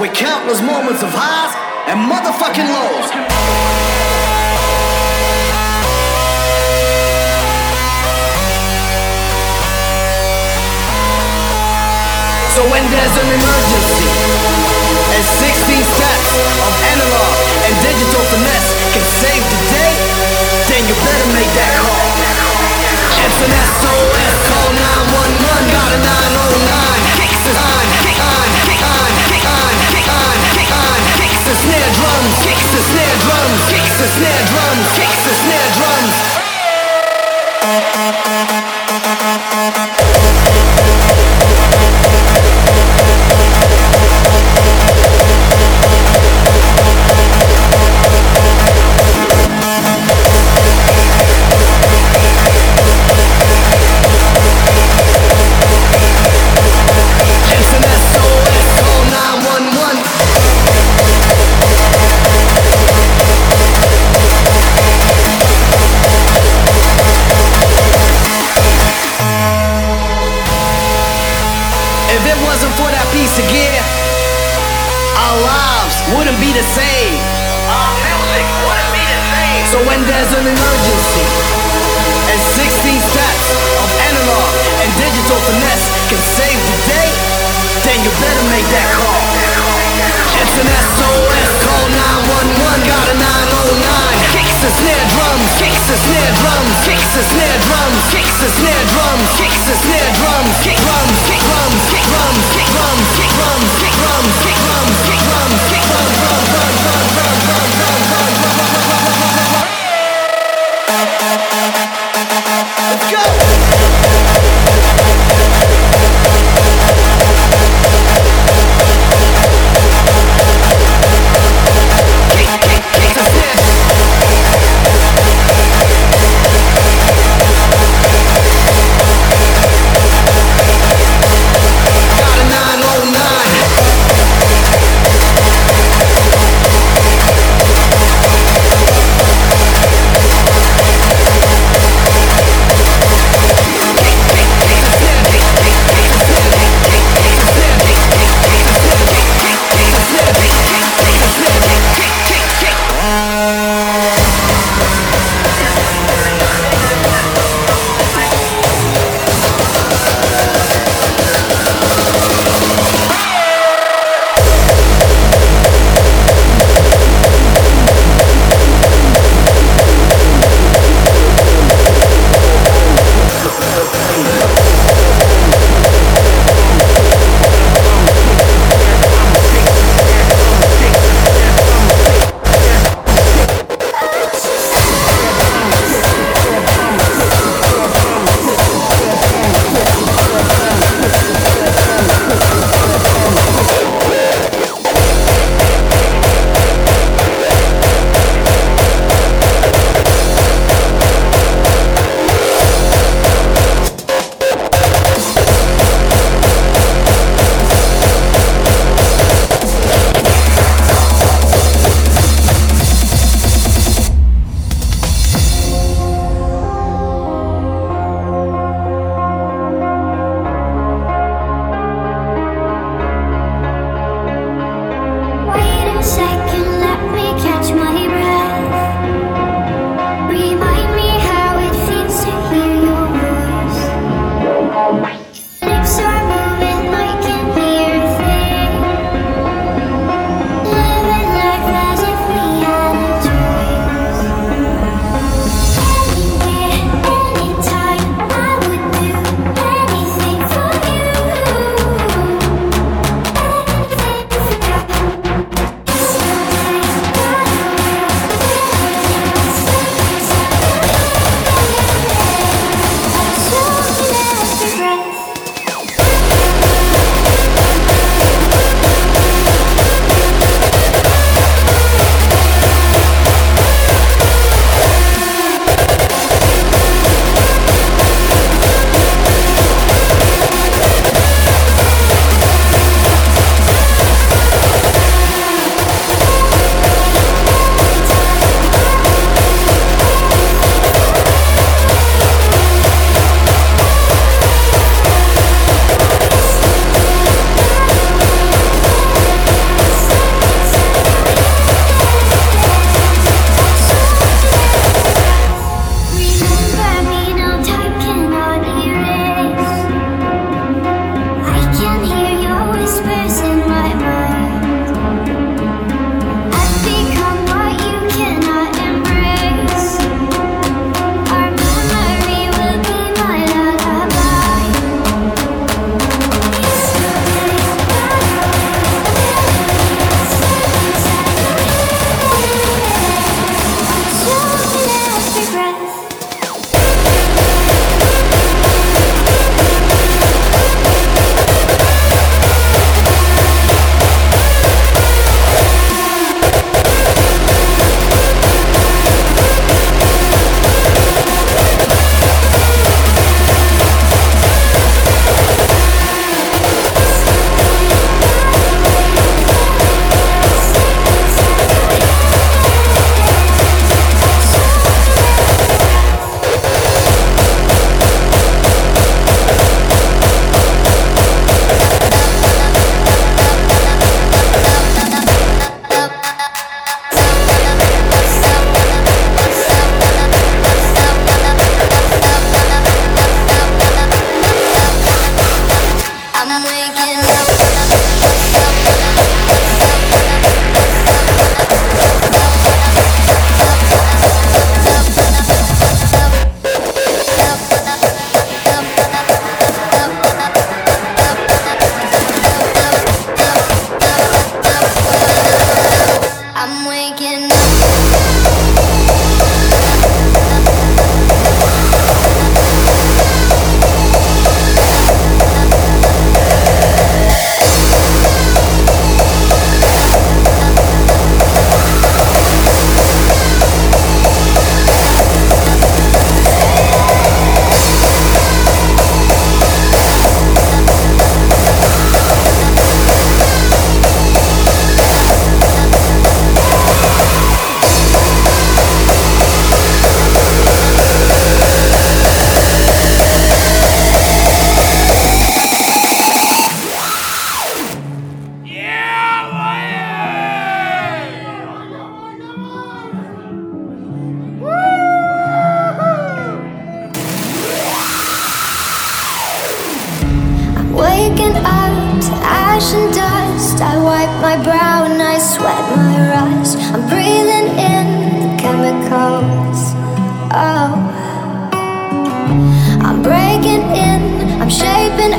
with countless moments of highs and motherfucking lows. So when there's an emergency And 16 steps of analog and digital finesse can save the day Then you better make that call It's an SOS the snare drum, fix the snare drum, fix the snare drum.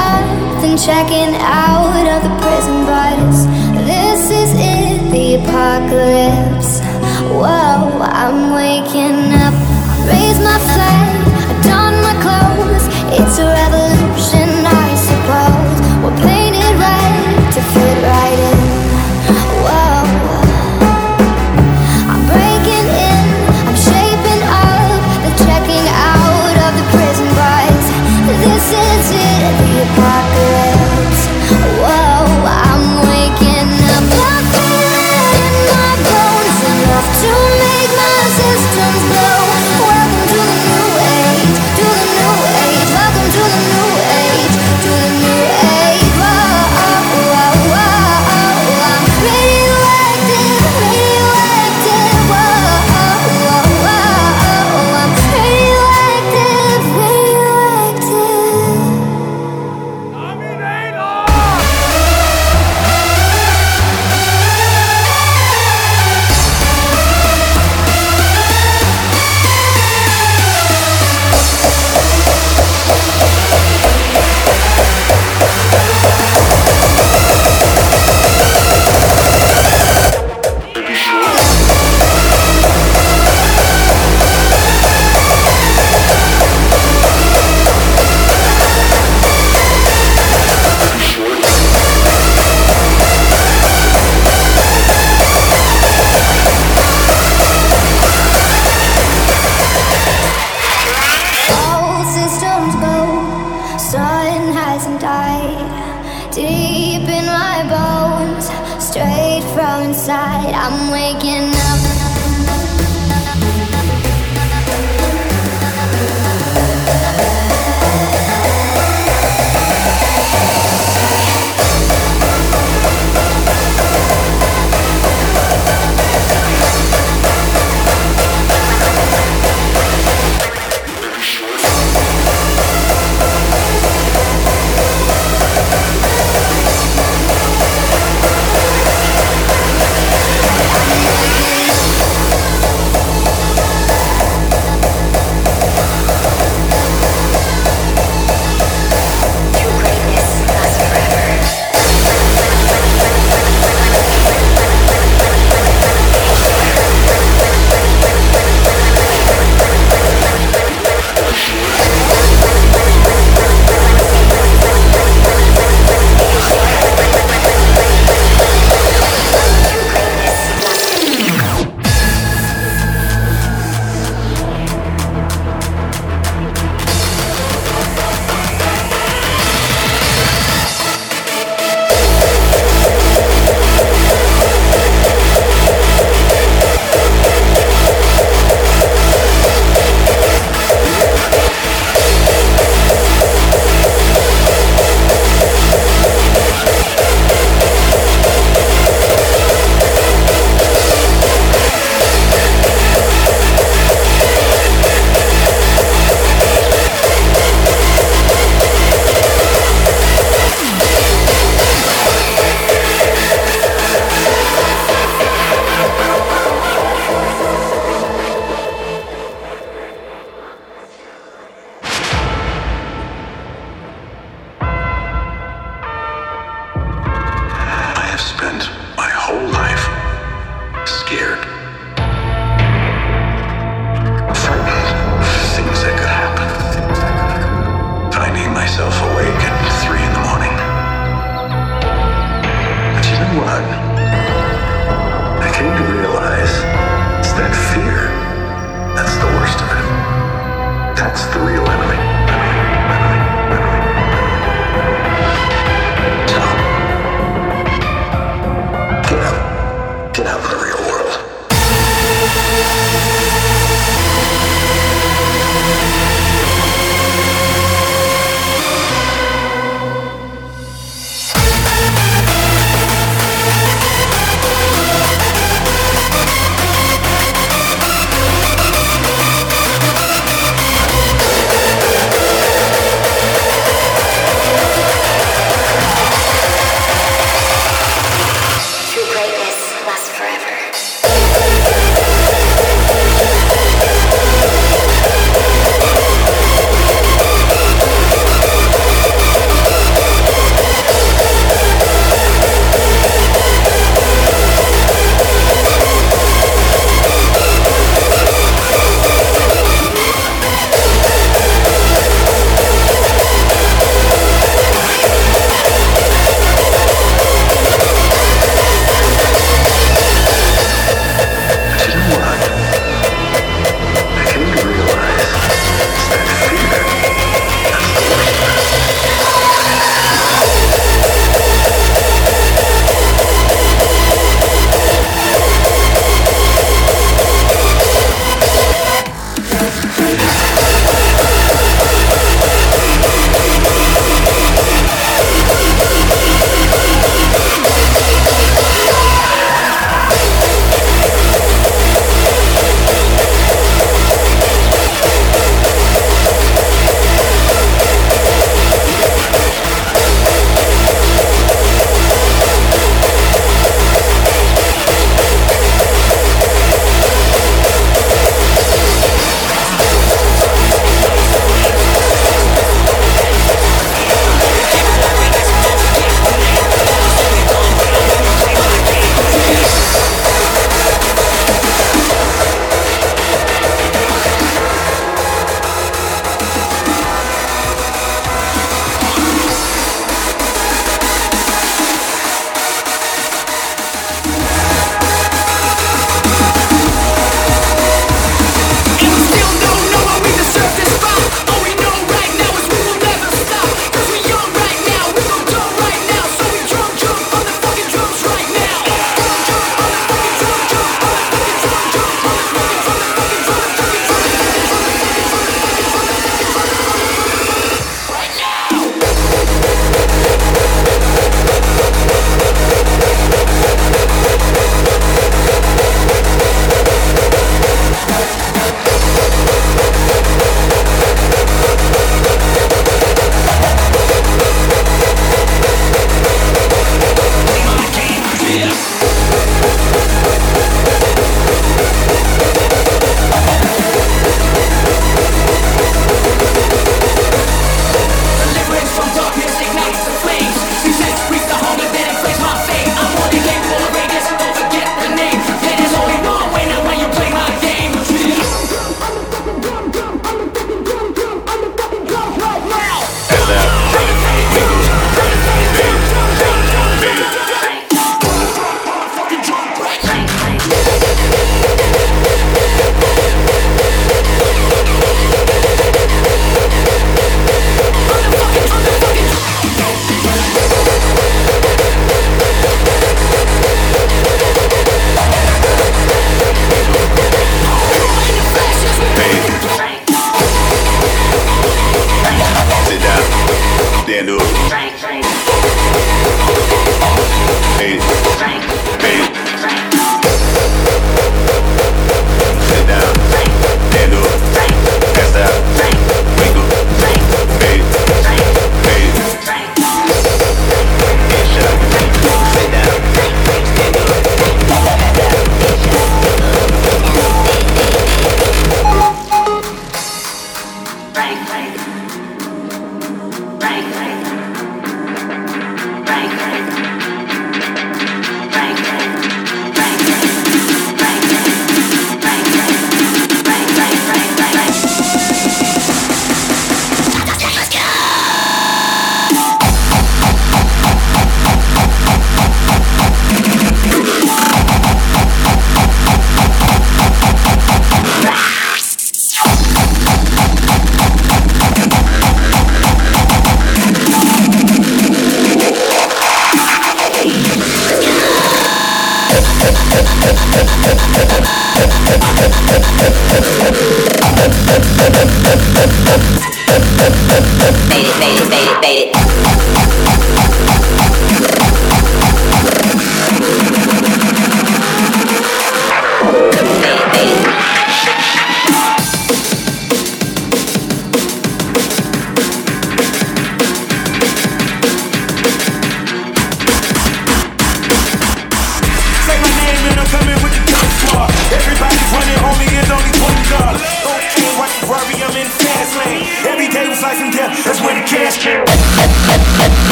I've checking out of the prison bars. This is it, the apocalypse. Whoa, I'm waking up. Raise my flag. Hip-hop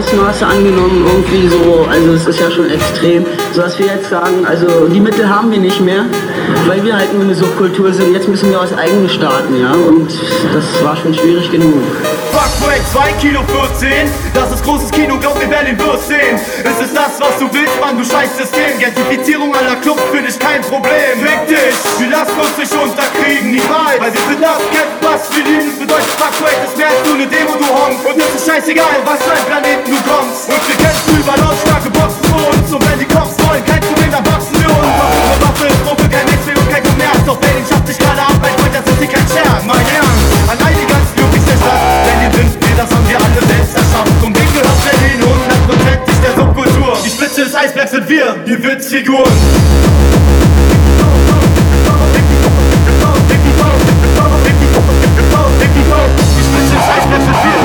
Ausmaße angenommen, irgendwie so, also es ist ja schon extrem, so dass wir jetzt sagen, also die Mittel haben wir nicht mehr, weil wir halt nur eine Subkultur sind. Jetzt müssen wir aus eigenem starten, ja. Und das war schon schwierig genug. Fuckbreak 2 Kilo 14, das ist großes Kino, glaub mir, wer den wirst sehen. Es ist das, was du willst, Mann, du scheiß System. Gentrifizierung aller Clubs für dich kein Problem. Fick dich, wir lassen uns nicht unterkriegen, niemals. Weil wir sind das, kennt was wir lieben. Bedeutet Fuckbreak ist mehr als nur eine Demo, du Honk. Und es ist scheißegal, was für ein Planeten du kommst. Und wir kämpfen über lautstarke Boxen für uns. Und wenn die Cops wollen, kein Problem, dann boxen wir uns. Waffe ist Gruppe, kein Wechsel und kein Kommerz. Doch Berlin schafft sich gerade ab, mein Freund, das ist hier kein Scherz. Mein Herrn, Eisberg sind wir, die Witzfiguren. Die Spitze des Eisbergs sind wir.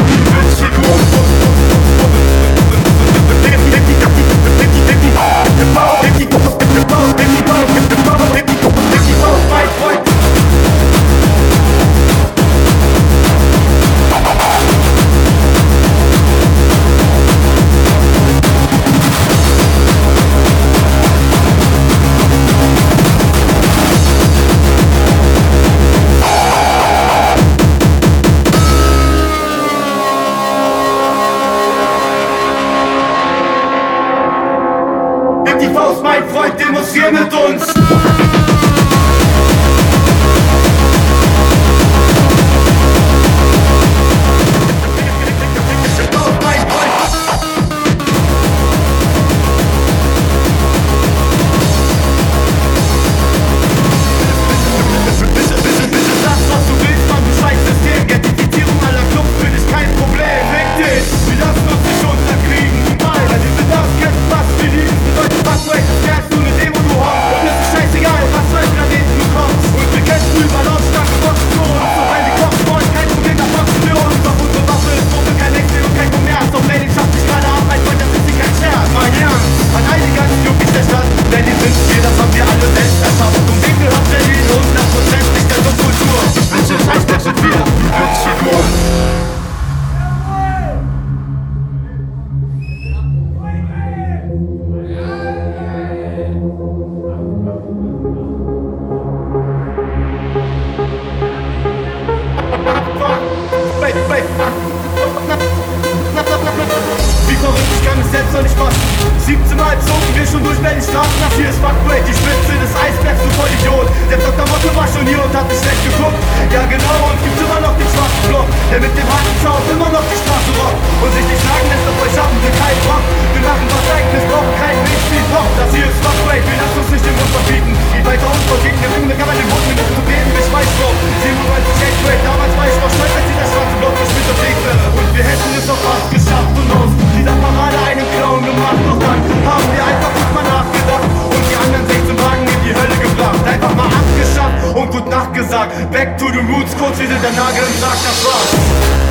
Hier und hat nicht schlecht geguckt. Ja genau, und gibt immer noch den schwarzen Block Der mit dem harten Zaun immer noch die Straße rockt. Und sich nicht sagen lässt, auf euch haben wir keinen Bock. Wir machen was eigenes, brauchen keinen Mainstream-Rock Das hier ist Fuckbreak, wir lassen uns nicht den Mund verbieten. Die weiter uns vergegen, wir bringen kann man den Mund mit dem Problem, ich weiß noch 97 Break, damals war ich noch stolz, als sie der schwarze Block mich mit bewegte Und wir hätten es auch fast geschafft und aus dieser Parade einen Clown gemacht. Doch dann haben wir einfach gut mal nachgedacht Und die anderen 16 Wagen in die Hölle gebracht Einfach mal abgeschafft und gut Nacht gesagt Back to the roots, kurz wie der Nagel im Sarg, das war's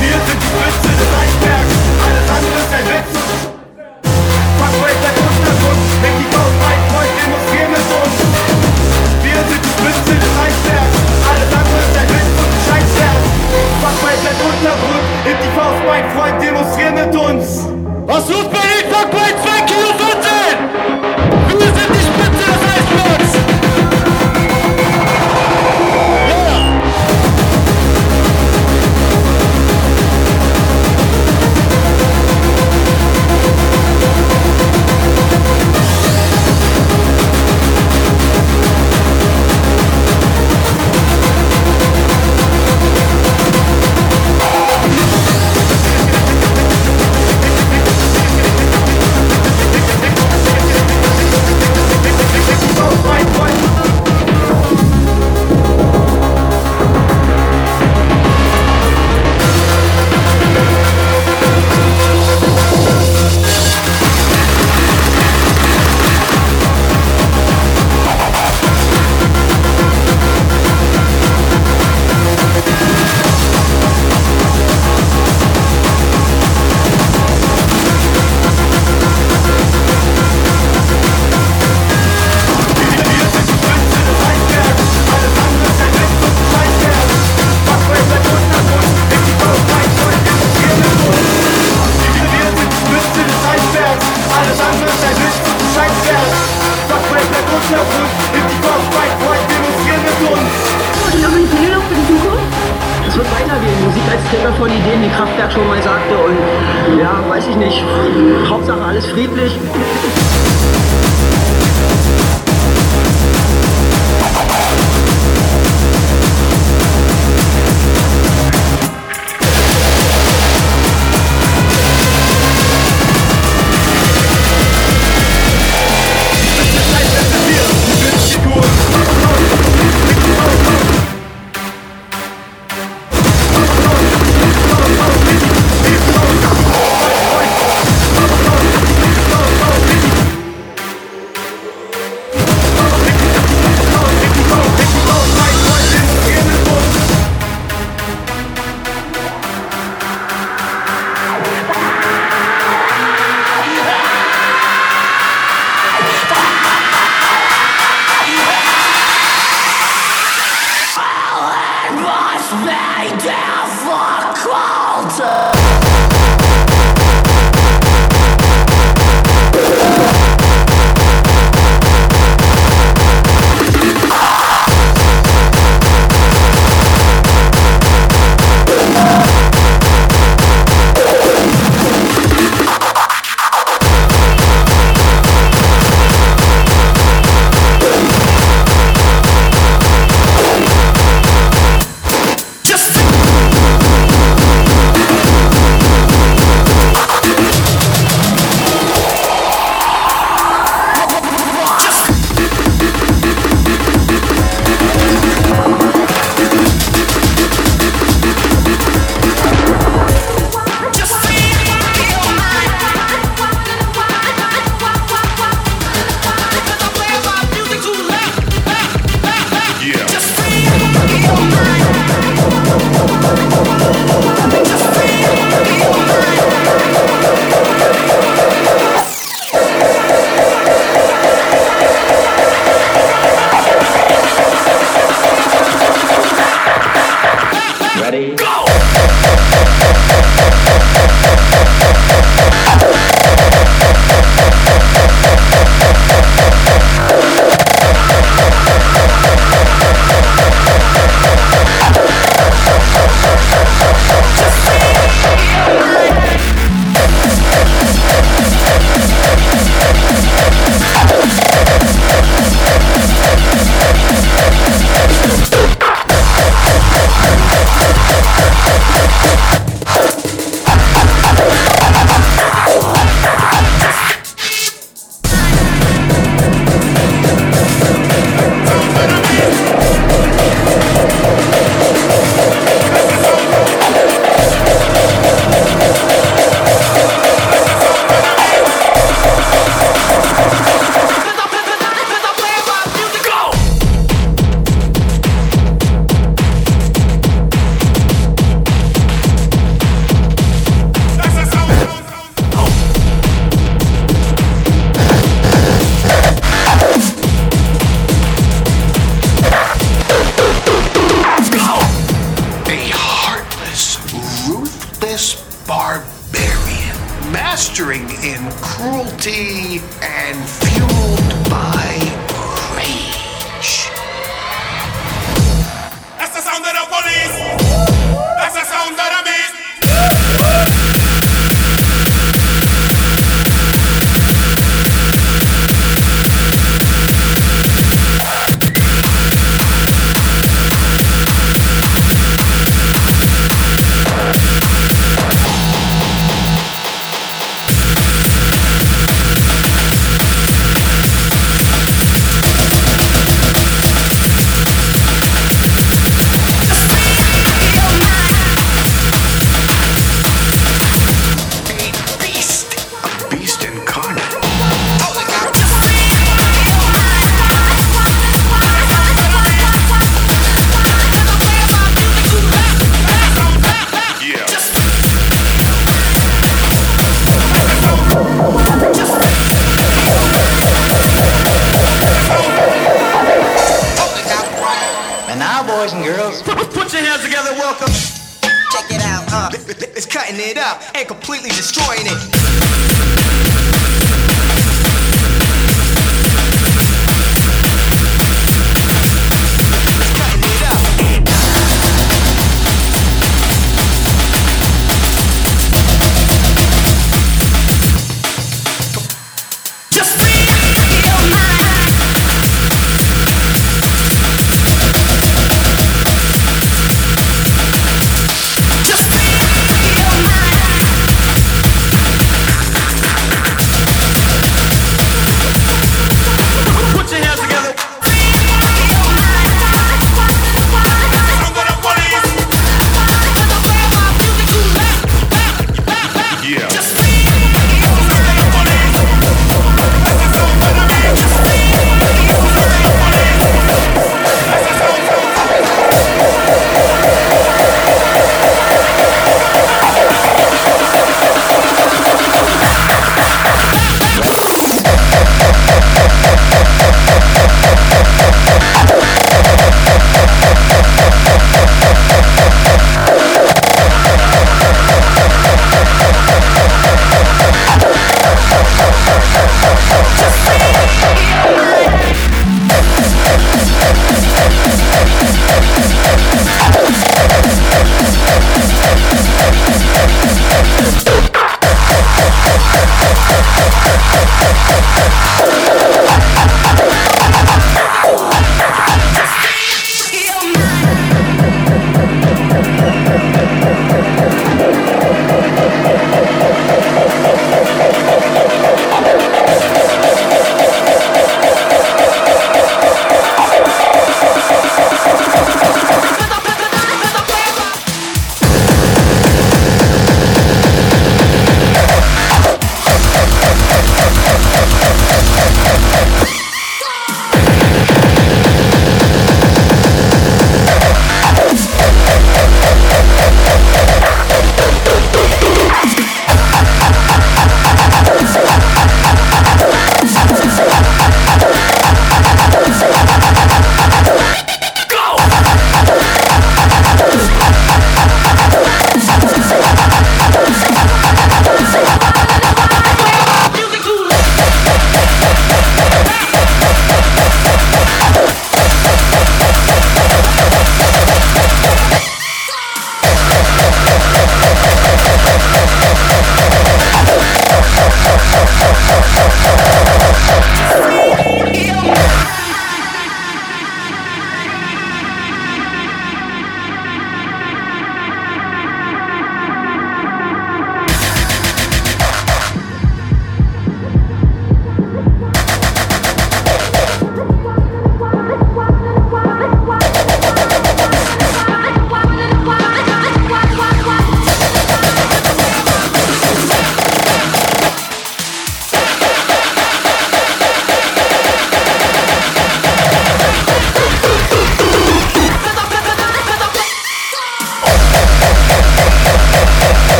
Wir sind die Spitze des Eisbergs. Alles andere ist ein Witz. Fuckboy bleibt Untergrund Weg die Faust weit, Freund, demonstrier mit uns. Wir sind die Spitze des Eisbergs. Alles andere ist ein Witz und ein Scheißwerk. Fuckboy bleibt Untergrund Heb die Faust, mein Freund, demonstrier mit uns. Was ruft Berlin? Fuckboy 2 Kilo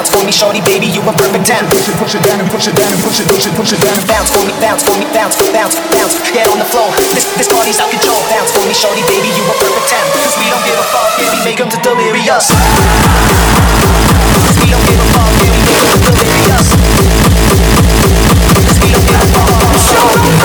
Bounce for me, shorty, baby, you a perfect ten. Push it, push it down and push it down and push it, push it, push it down. Bounce for me, bounce for me, bounce, bounce, bounce. Get on the floor. This this party's out control. Bounce for me, shorty, baby, you a perfect ten. Cause we don't give a fuck, baby, make 'em to delirious. Cause we don't give a fuck, baby, make 'em to delirious. Cause we don't give a fuck. Show